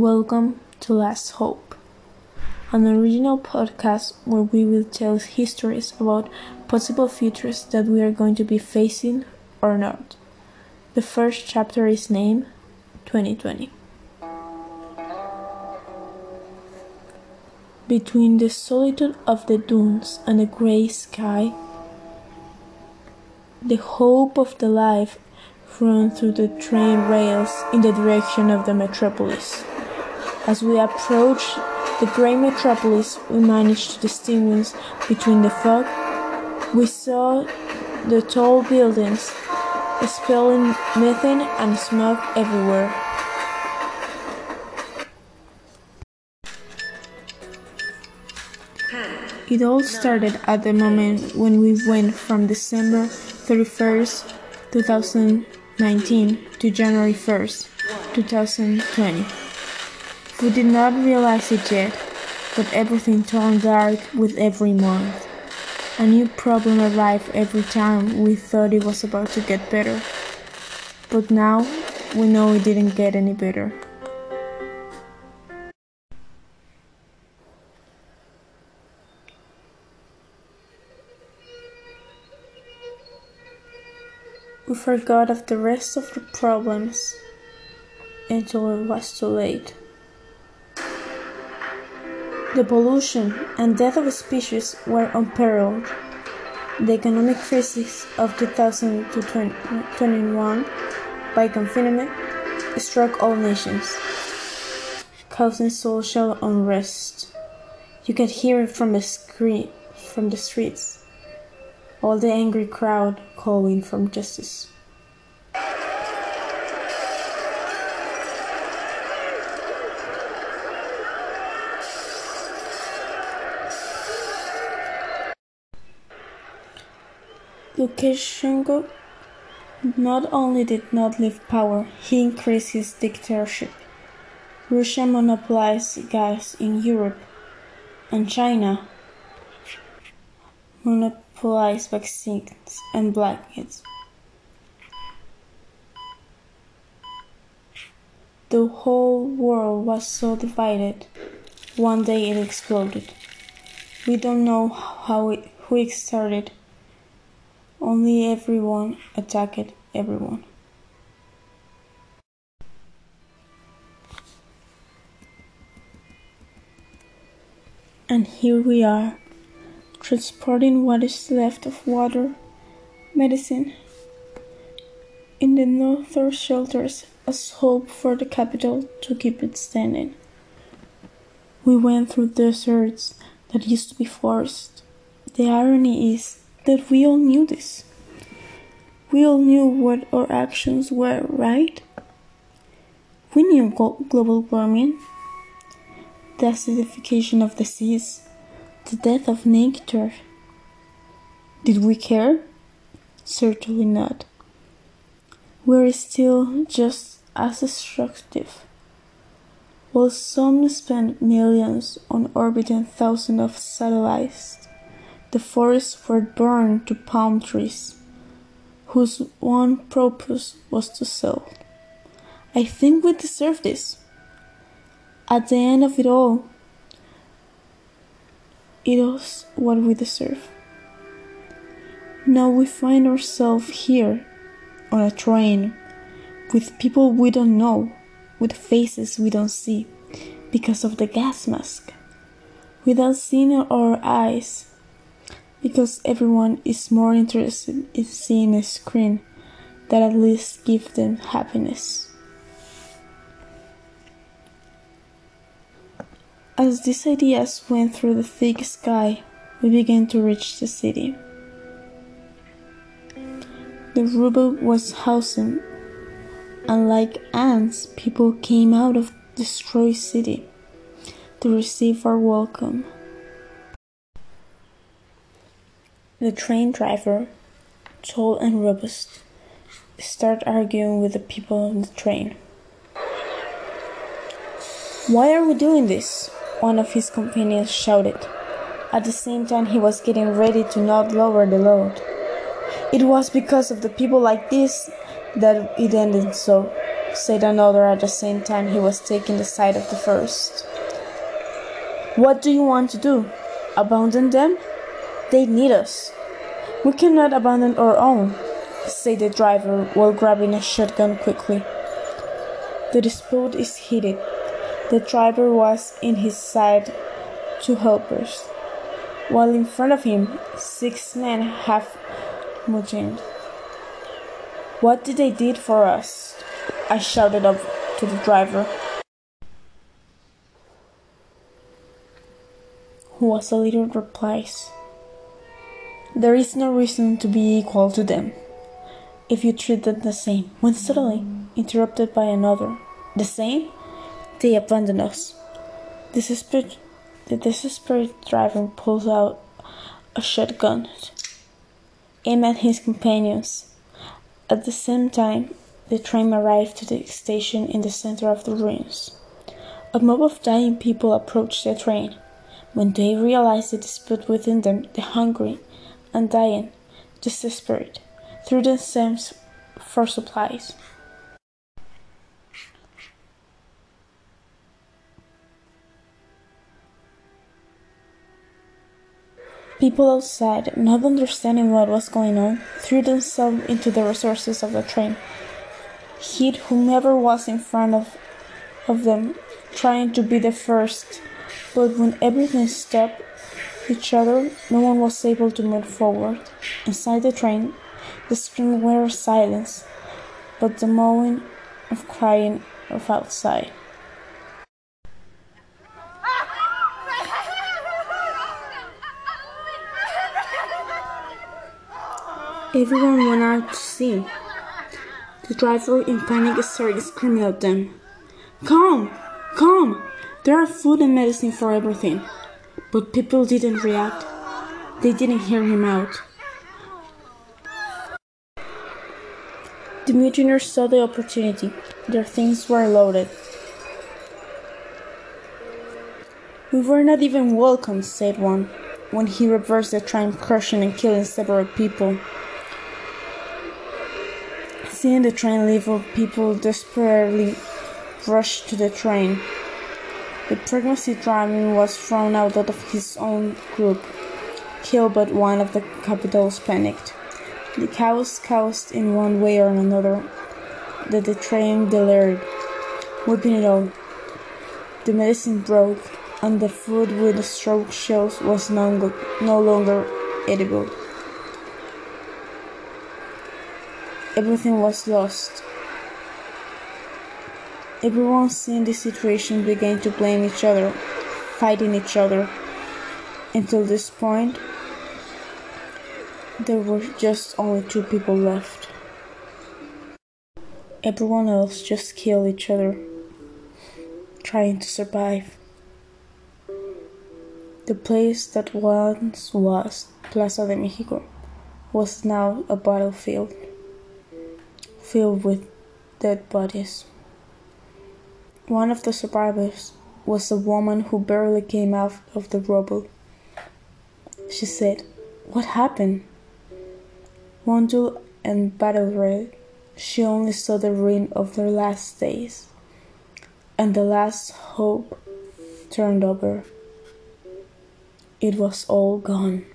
Welcome to Last Hope, an original podcast where we will tell histories about possible futures that we are going to be facing or not. The first chapter is named 2020. Between the solitude of the dunes and the grey sky, the hope of the life run through the train rails in the direction of the metropolis. As we approached the grey metropolis, we managed to distinguish between the fog. We saw the tall buildings expelling methane and smoke everywhere. It all started at the moment when we went from December 31st, 2019 to January 1st, 2020. We did not realize it yet, but everything turned dark with every month. A new problem arrived every time we thought it was about to get better. But now we know it didn't get any better. We forgot of the rest of the problems until it was too late. The pollution and death of species were unparalleled. The economic crisis of 2021 by confinement struck all nations, causing social unrest. You could hear it from the from the streets all the angry crowd calling for justice. Lukashenko not only did not leave power, he increased his dictatorship. Russia monopolized gas in Europe, and China monopolized vaccines and blankets. The whole world was so divided. One day it exploded. We don't know how it, who it started. Only everyone attacked everyone. And here we are transporting what is left of water, medicine, in the northern shelters as hope for the capital to keep it standing. We went through deserts that used to be forests. The irony is that we all knew this. We all knew what our actions were, right? We knew global warming, the acidification of the seas, the death of nature. Did we care? Certainly not. We're still just as destructive. While some spend millions on orbiting thousands of satellites, the forests were burned to palm trees, whose one purpose was to sell. I think we deserve this. At the end of it all, it is what we deserve. Now we find ourselves here on a train with people we don't know, with faces we don't see because of the gas mask, without seeing our eyes, because everyone is more interested in seeing a screen that at least gives them happiness. As these ideas went through the thick sky, we began to reach the city. The rubble was housing, and like ants, people came out of the destroyed city to receive our welcome. The train driver, tall and robust, started arguing with the people on the train. Why are we doing this? one of his companions shouted. At the same time, he was getting ready to not lower the load. It was because of the people like this that it ended so. said another at the same time he was taking the side of the first. What do you want to do? Abandon them? They need us. We cannot abandon our own, said the driver while grabbing a shotgun quickly. The dispute is heated. The driver was in his side two helpers, while in front of him six men have mutinied. What did they did for us? I shouted up to the driver. Who was a little replies. There is no reason to be equal to them if you treat them the same. When suddenly interrupted by another, the same, they abandon us. Desperate, the desperate driver pulls out a shotgun, aimed at his companions. At the same time, the train arrived to the station in the center of the ruins. A mob of dying people approached the train. When they realized the dispute within them, the hungry and dying, desperate, threw themselves for supplies. People outside, not understanding what was going on, threw themselves into the resources of the train. Hit whomever was in front of, of them, trying to be the first. But when everything stopped each other, no one was able to move forward. Inside the train, the screams were silence, but the moaning of crying of outside. Everyone went out to see. The driver, in panic, started screaming at them. Come! Come! There are food and medicine for everything. But people didn't react. They didn't hear him out. The mutineers saw the opportunity. Their things were loaded. We were not even welcome, said one, when he reversed the train, crushing and killing several people. Seeing the train leave, people desperately rushed to the train. The pregnancy driver was thrown out of his own group, killed but one of the capitals panicked. The chaos caused in one way or another that the train delayed, whipping it all. The medicine broke, and the food with the stroke shells was no, no longer edible. Everything was lost. Everyone seeing the situation began to blame each other, fighting each other. Until this point, there were just only two people left. Everyone else just killed each other, trying to survive. The place that once was Plaza de Mexico was now a battlefield filled with dead bodies. One of the survivors was a woman who barely came out of the rubble. She said, What happened? Wounded and battle red, she only saw the ruin of their last days, and the last hope turned over. It was all gone.